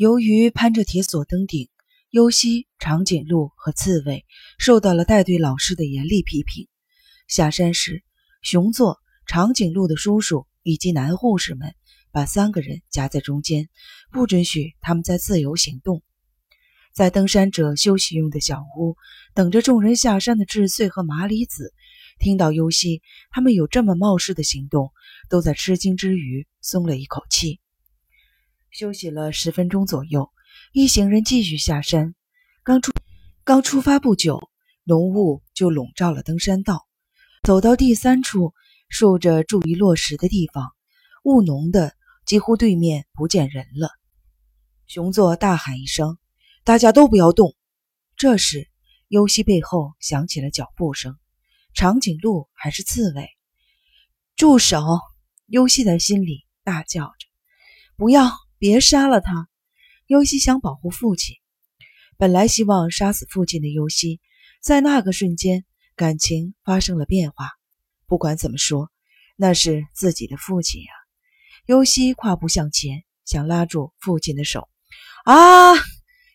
由于攀着铁索登顶，优西、长颈鹿和刺猬受到了带队老师的严厉批评。下山时，熊座、长颈鹿的叔叔以及男护士们把三个人夹在中间，不准许他们再自由行动。在登山者休息用的小屋，等着众人下山的智穗和麻里子，听到优西他们有这么冒失的行动，都在吃惊之余松了一口气。休息了十分钟左右，一行人继续下山。刚出刚出发不久，浓雾就笼罩了登山道。走到第三处竖着注意落石的地方，雾浓的几乎对面不见人了。熊座大喊一声：“大家都不要动！”这时，优西背后响起了脚步声。长颈鹿还是刺猬？住手！优西在心里大叫着：“不要！别杀了他！”优西想保护父亲。本来希望杀死父亲的优西，在那个瞬间。感情发生了变化。不管怎么说，那是自己的父亲呀。尤西跨步向前，想拉住父亲的手。啊！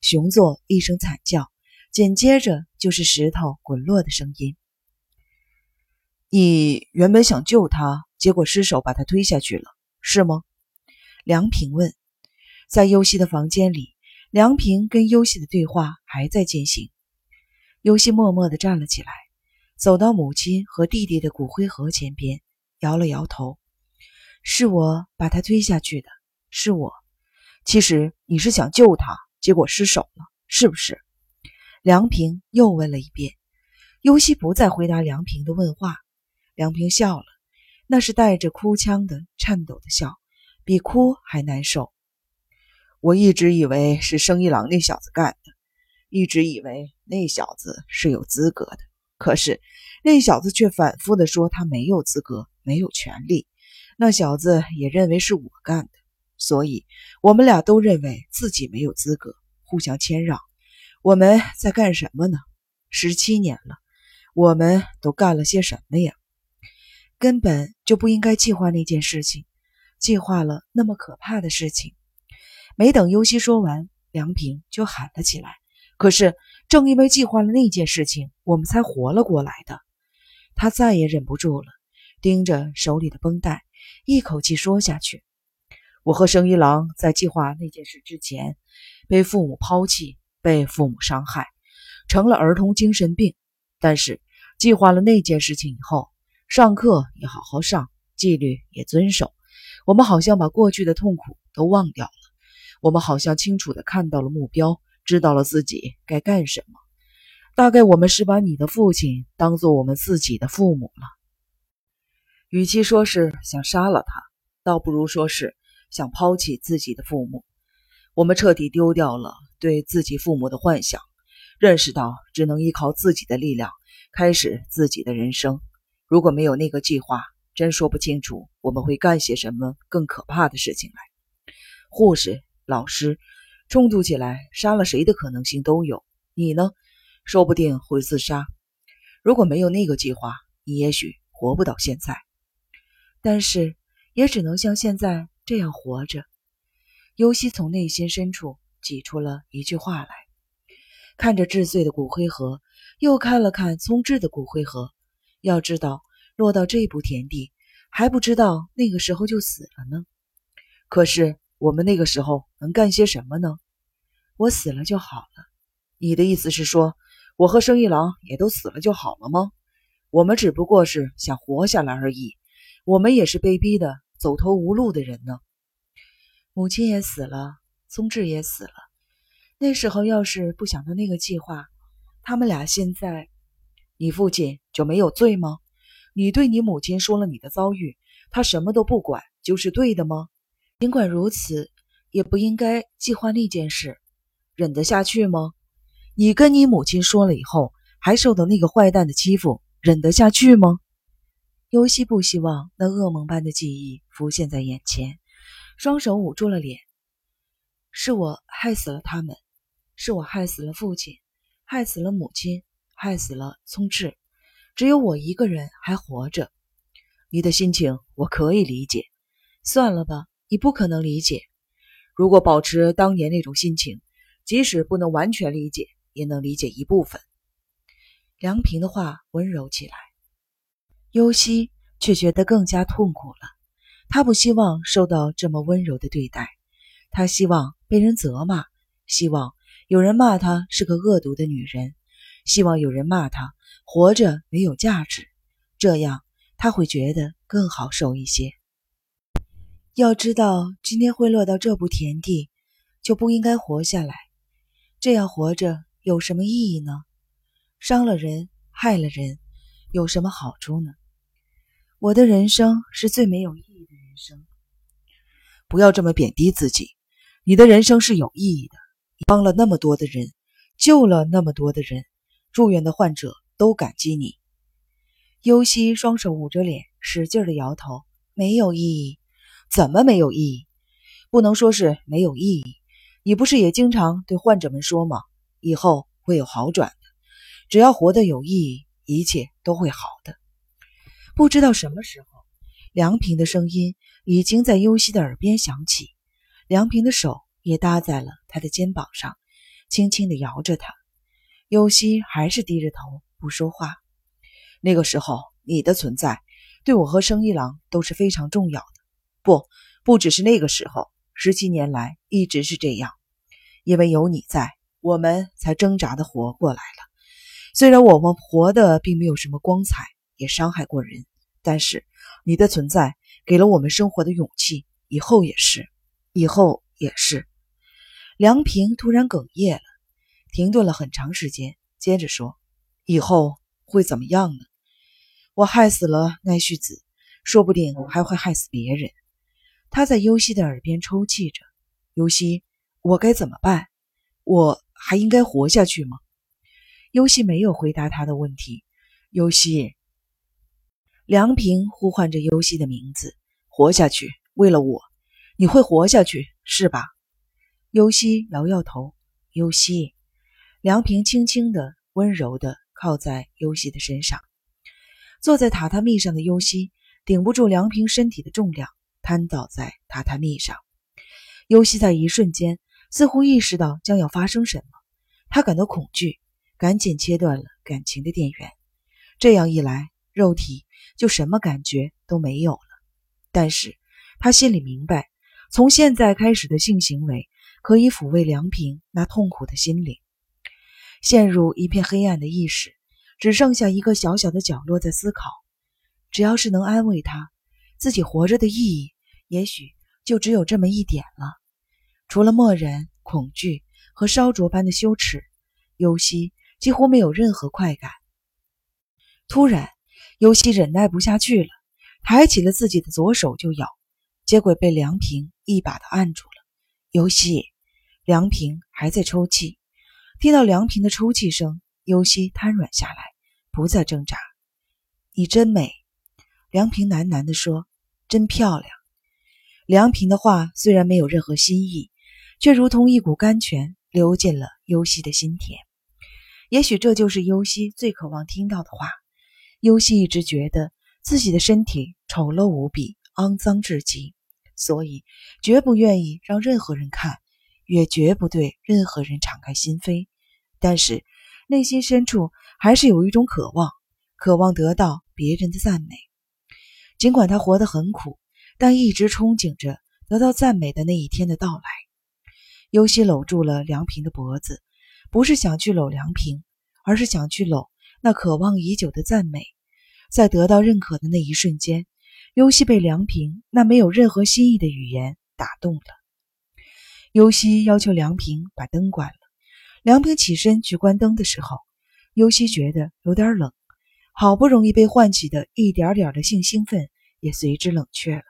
熊座一声惨叫，紧接着就是石头滚落的声音。你原本想救他，结果失手把他推下去了，是吗？梁平问。在尤西的房间里，梁平跟尤西的对话还在进行。尤西默默地站了起来。走到母亲和弟弟的骨灰盒前边，摇了摇头：“是我把他推下去的，是我。其实你是想救他，结果失手了，是不是？”梁平又问了一遍。尤西不再回答梁平的问话。梁平笑了，那是带着哭腔的颤抖的笑，比哭还难受。我一直以为是生一郎那小子干的，一直以为那小子是有资格的。可是，那小子却反复的说他没有资格，没有权利。那小子也认为是我干的，所以我们俩都认为自己没有资格，互相谦让。我们在干什么呢？十七年了，我们都干了些什么呀？根本就不应该计划那件事情，计划了那么可怕的事情。没等尤西说完，梁平就喊了起来。可是。正因为计划了那件事情，我们才活了过来的。他再也忍不住了，盯着手里的绷带，一口气说下去：“我和生一郎在计划那件事之前，被父母抛弃，被父母伤害，成了儿童精神病。但是计划了那件事情以后，上课也好好上，纪律也遵守。我们好像把过去的痛苦都忘掉了，我们好像清楚地看到了目标。”知道了自己该干什么，大概我们是把你的父亲当做我们自己的父母了。与其说是想杀了他，倒不如说是想抛弃自己的父母。我们彻底丢掉了对自己父母的幻想，认识到只能依靠自己的力量开始自己的人生。如果没有那个计划，真说不清楚我们会干些什么更可怕的事情来。护士、老师。冲突起来，杀了谁的可能性都有。你呢？说不定会自杀。如果没有那个计划，你也许活不到现在。但是，也只能像现在这样活着。尤西从内心深处挤出了一句话来，看着治罪的骨灰盒，又看了看聪智的骨灰盒。要知道，落到这步田地，还不知道那个时候就死了呢。可是。我们那个时候能干些什么呢？我死了就好了。你的意思是说，我和生一郎也都死了就好了吗？我们只不过是想活下来而已。我们也是被逼的走投无路的人呢。母亲也死了，宗志也死了。那时候要是不想到那个计划，他们俩现在，你父亲就没有罪吗？你对你母亲说了你的遭遇，他什么都不管，就是对的吗？尽管如此，也不应该计划那件事，忍得下去吗？你跟你母亲说了以后，还受到那个坏蛋的欺负，忍得下去吗？尤西不希望那噩梦般的记忆浮现在眼前，双手捂住了脸。是我害死了他们，是我害死了父亲，害死了母亲，害死了聪智，只有我一个人还活着。你的心情我可以理解，算了吧。你不可能理解，如果保持当年那种心情，即使不能完全理解，也能理解一部分。梁平的话温柔起来，尤西却觉得更加痛苦了。他不希望受到这么温柔的对待，他希望被人责骂，希望有人骂他是个恶毒的女人，希望有人骂他活着没有价值，这样他会觉得更好受一些。要知道今天会落到这步田地，就不应该活下来。这样活着有什么意义呢？伤了人，害了人，有什么好处呢？我的人生是最没有意义的人生。不要这么贬低自己，你的人生是有意义的。你帮了那么多的人，救了那么多的人，住院的患者都感激你。尤西双手捂着脸，使劲的摇头，没有意义。怎么没有意义？不能说是没有意义。你不是也经常对患者们说吗？以后会有好转的。只要活得有意义，一切都会好的。不知道什么时候，梁平的声音已经在尤西的耳边响起。梁平的手也搭在了他的肩膀上，轻轻地摇着他。尤西还是低着头不说话。那个时候，你的存在对我和生一郎都是非常重要的。不，不只是那个时候，十七年来一直是这样。因为有你在，我们才挣扎的活过来了。虽然我们活的并没有什么光彩，也伤害过人，但是你的存在给了我们生活的勇气。以后也是，以后也是。梁平突然哽咽了，停顿了很长时间，接着说：“以后会怎么样呢？我害死了奈绪子，说不定还会害死别人。”他在尤西的耳边抽泣着：“尤西，我该怎么办？我还应该活下去吗？”尤西没有回答他的问题。尤西，梁平呼唤着尤西的名字：“活下去，为了我，你会活下去，是吧？”尤西摇摇头。尤西，梁平轻轻的、温柔的靠在尤西的身上。坐在榻榻米上的尤西顶不住梁平身体的重量。瘫倒在榻榻米上，尤西在一瞬间似乎意识到将要发生什么，他感到恐惧，赶紧切断了感情的电源。这样一来，肉体就什么感觉都没有了。但是他心里明白，从现在开始的性行为可以抚慰梁平那痛苦的心灵。陷入一片黑暗的意识，只剩下一个小小的角落在思考，只要是能安慰他。自己活着的意义，也许就只有这么一点了。除了漠然、恐惧和烧灼般的羞耻，尤西几乎没有任何快感。突然，尤西忍耐不下去了，抬起了自己的左手就咬，结果被梁平一把的按住了。尤西，梁平还在抽泣。听到梁平的抽泣声，尤西瘫软下来，不再挣扎。你真美，梁平喃喃地说。真漂亮。梁平的话虽然没有任何新意，却如同一股甘泉流进了尤西的心田。也许这就是尤西最渴望听到的话。尤西一直觉得自己的身体丑陋无比，肮脏至极，所以绝不愿意让任何人看，也绝不对任何人敞开心扉。但是内心深处还是有一种渴望，渴望得到别人的赞美。尽管他活得很苦，但一直憧憬着得到赞美的那一天的到来。尤西搂住了梁平的脖子，不是想去搂梁平，而是想去搂那渴望已久的赞美。在得到认可的那一瞬间，尤西被梁平那没有任何新意的语言打动了。尤西要求梁平把灯关了。梁平起身去关灯的时候，尤西觉得有点冷。好不容易被唤起的一点点的性兴奋也随之冷却了。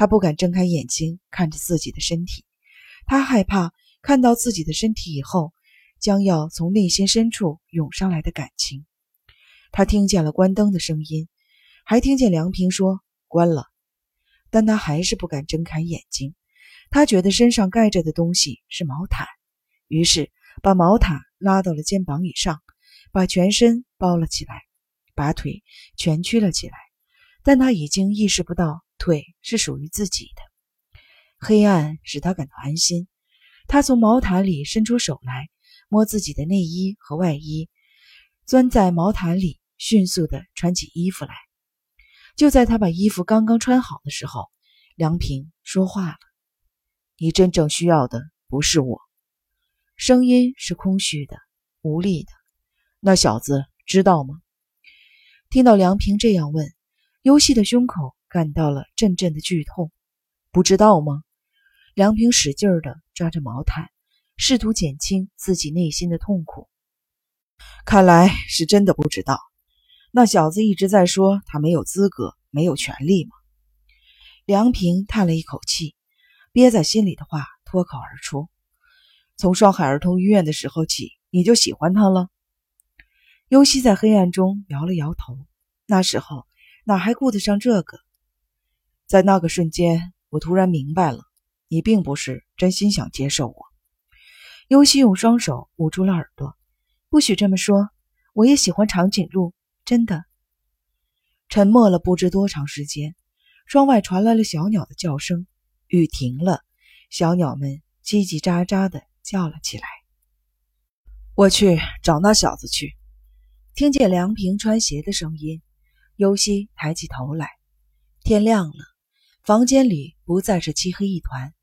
他不敢睁开眼睛看着自己的身体，他害怕看到自己的身体以后将要从内心深处涌上来的感情。他听见了关灯的声音，还听见梁平说关了，但他还是不敢睁开眼睛。他觉得身上盖着的东西是毛毯，于是把毛毯拉到了肩膀以上，把全身包了起来。把腿蜷曲了起来，但他已经意识不到腿是属于自己的。黑暗使他感到安心。他从毛毯里伸出手来，摸自己的内衣和外衣，钻在毛毯里，迅速地穿起衣服来。就在他把衣服刚刚穿好的时候，梁平说话了：“你真正需要的不是我。”声音是空虚的、无力的。那小子知道吗？听到梁平这样问，尤西的胸口感到了阵阵的剧痛。不知道吗？梁平使劲地抓着毛毯，试图减轻自己内心的痛苦。看来是真的不知道。那小子一直在说他没有资格、没有权利吗？梁平叹了一口气，憋在心里的话脱口而出：“从上海儿童医院的时候起，你就喜欢他了？”尤西在黑暗中摇了摇头。那时候哪还顾得上这个？在那个瞬间，我突然明白了，你并不是真心想接受我。尤西用双手捂住了耳朵：“不许这么说！我也喜欢长颈鹿。”真的，沉默了不知多长时间，窗外传来了小鸟的叫声。雨停了，小鸟们叽叽喳喳地叫了起来。我去找那小子去。听见梁平穿鞋的声音，尤西抬起头来。天亮了，房间里不再是漆黑一团。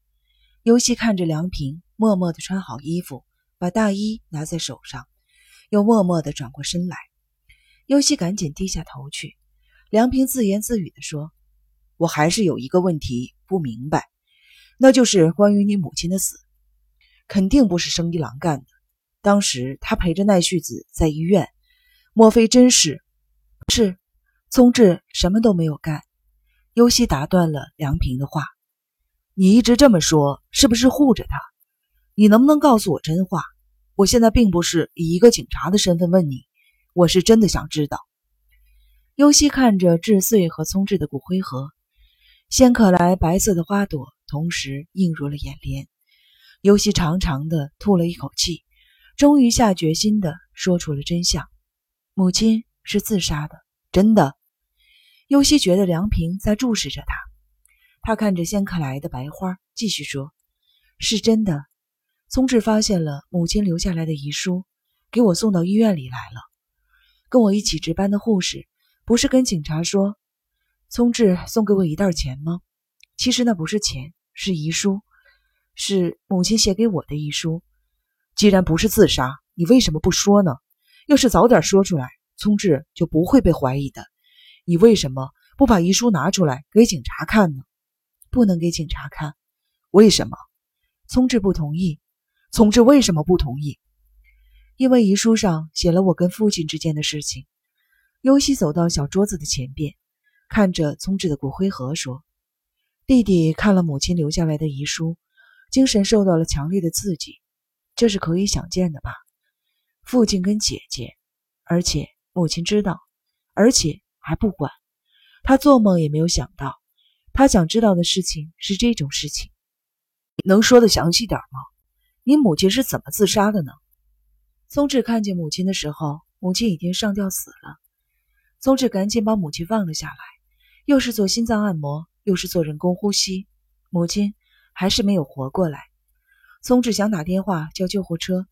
尤西看着梁平，默默地穿好衣服，把大衣拿在手上，又默默地转过身来。尤西赶紧低下头去。梁平自言自语地说：“我还是有一个问题不明白，那就是关于你母亲的死，肯定不是生一郎干的。当时他陪着奈绪子在医院，莫非真是？是，宗志什么都没有干。”尤西打断了梁平的话：“你一直这么说，是不是护着他？你能不能告诉我真话？我现在并不是以一个警察的身份问你。”我是真的想知道。尤西看着志穗和聪智的骨灰盒，仙客来白色的花朵同时映入了眼帘。尤西长长的吐了一口气，终于下决心的说出了真相：母亲是自杀的，真的。尤西觉得梁平在注视着他，他看着仙客来的白花，继续说：“是真的。聪智发现了母亲留下来的遗书，给我送到医院里来了。”跟我一起值班的护士不是跟警察说，聪智送给我一袋钱吗？其实那不是钱，是遗书，是母亲写给我的遗书。既然不是自杀，你为什么不说呢？要是早点说出来，聪智就不会被怀疑的。你为什么不把遗书拿出来给警察看呢？不能给警察看，为什么？聪智不同意。聪智为什么不同意？因为遗书上写了我跟父亲之间的事情。尤西走到小桌子的前边，看着聪智的骨灰盒，说：“弟弟看了母亲留下来的遗书，精神受到了强烈的刺激，这是可以想见的吧？父亲跟姐姐，而且母亲知道，而且还不管。他做梦也没有想到，他想知道的事情是这种事情。能说的详细点吗？你母亲是怎么自杀的呢？”宗志看见母亲的时候，母亲已经上吊死了。宗志赶紧把母亲放了下来，又是做心脏按摩，又是做人工呼吸，母亲还是没有活过来。宗志想打电话叫救护车，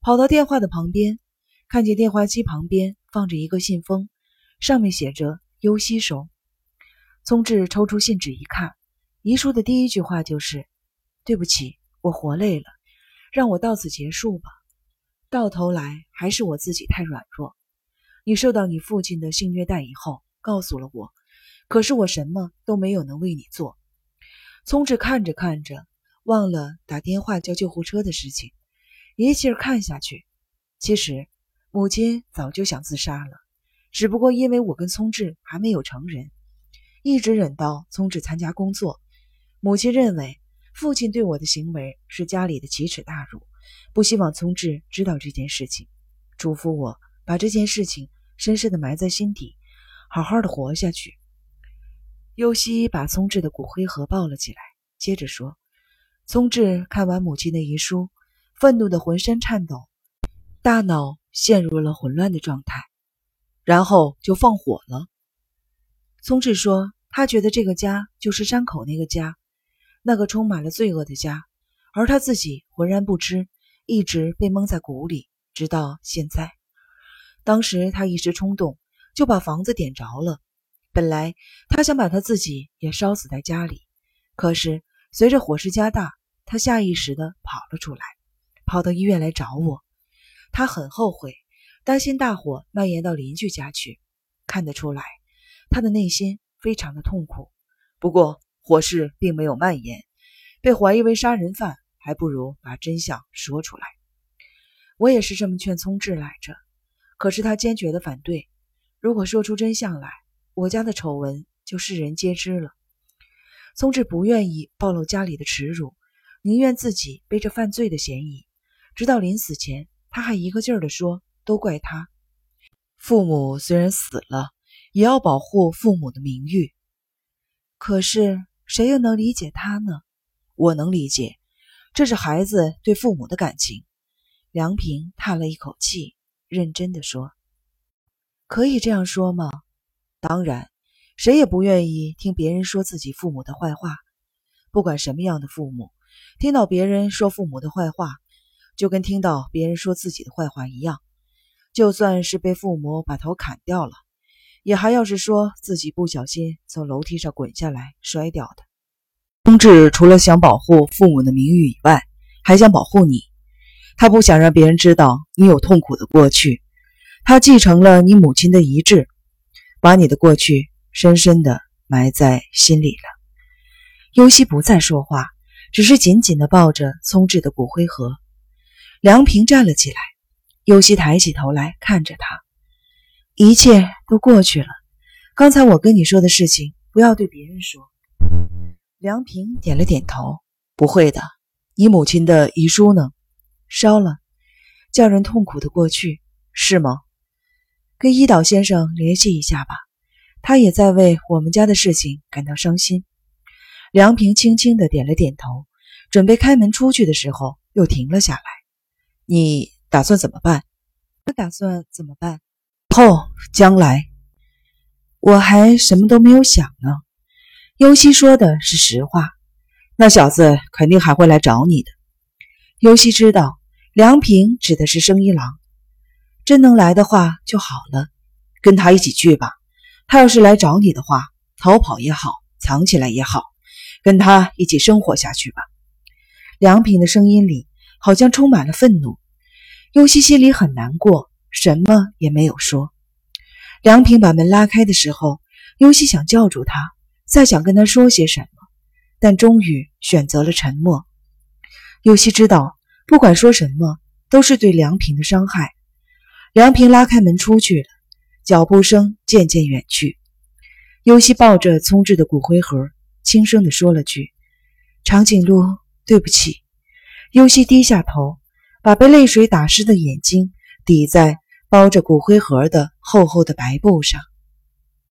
跑到电话的旁边，看见电话机旁边放着一个信封，上面写着“优西收”。聪志抽出信纸一看，遗书的第一句话就是：“对不起，我活累了，让我到此结束吧。”到头来还是我自己太软弱。你受到你父亲的性虐待以后，告诉了我，可是我什么都没有能为你做。聪智看着看着，忘了打电话叫救护车的事情，一气儿看下去。其实母亲早就想自杀了，只不过因为我跟聪智还没有成人，一直忍到聪智参加工作。母亲认为父亲对我的行为是家里的奇耻大辱。不希望聪智知道这件事情，嘱咐我把这件事情深深的埋在心底，好好的活下去。尤西把聪智的骨灰盒抱了起来，接着说：“聪智看完母亲的遗书，愤怒的浑身颤抖，大脑陷入了混乱的状态，然后就放火了。”聪智说：“他觉得这个家就是山口那个家，那个充满了罪恶的家，而他自己浑然不知，一直被蒙在鼓里，直到现在。当时他一时冲动，就把房子点着了。本来他想把他自己也烧死在家里，可是随着火势加大，他下意识地跑了出来，跑到医院来找我。他很后悔，担心大火蔓延到邻居家去。看得出来，他的内心非常的痛苦。不过火势并没有蔓延，被怀疑为杀人犯，还不如把真相说出来。我也是这么劝聪智来着，可是他坚决的反对。如果说出真相来，我家的丑闻就世人皆知了。聪智不愿意暴露家里的耻辱，宁愿自己背着犯罪的嫌疑。直到临死前，他还一个劲儿地说：“都怪他，父母虽然死了，也要保护父母的名誉。”可是谁又能理解他呢？我能理解，这是孩子对父母的感情。梁平叹了一口气，认真的说：“可以这样说吗？”当然，谁也不愿意听别人说自己父母的坏话。不管什么样的父母，听到别人说父母的坏话，就跟听到别人说自己的坏话一样。就算是被父母把头砍掉了，也还要是说自己不小心从楼梯上滚下来摔掉的。冬至除了想保护父母的名誉以外，还想保护你。他不想让别人知道你有痛苦的过去。他继承了你母亲的遗志。把你的过去深深的埋在心里了。尤西不再说话，只是紧紧的抱着聪智的骨灰盒。梁平站了起来，尤西抬起头来看着他。一切都过去了。刚才我跟你说的事情，不要对别人说。梁平点了点头，不会的。你母亲的遗书呢？烧了。叫人痛苦的过去，是吗？跟伊岛先生联系一下吧，他也在为我们家的事情感到伤心。梁平轻轻的点了点头，准备开门出去的时候，又停了下来。你打算怎么办？我打算怎么办？后将来，我还什么都没有想呢。尤西说的是实话，那小子肯定还会来找你的。尤西知道，梁平指的是生一郎。真能来的话就好了，跟他一起去吧。他要是来找你的话，逃跑也好，藏起来也好，跟他一起生活下去吧。梁平的声音里好像充满了愤怒。尤西心里很难过，什么也没有说。梁平把门拉开的时候，尤西想叫住他，再想跟他说些什么，但终于选择了沉默。尤西知道，不管说什么，都是对梁平的伤害。梁平拉开门出去了，脚步声渐渐远去。尤西抱着聪智的骨灰盒，轻声地说了句：“长颈鹿，对不起。”尤西低下头，把被泪水打湿的眼睛抵在包着骨灰盒的厚厚的白布上。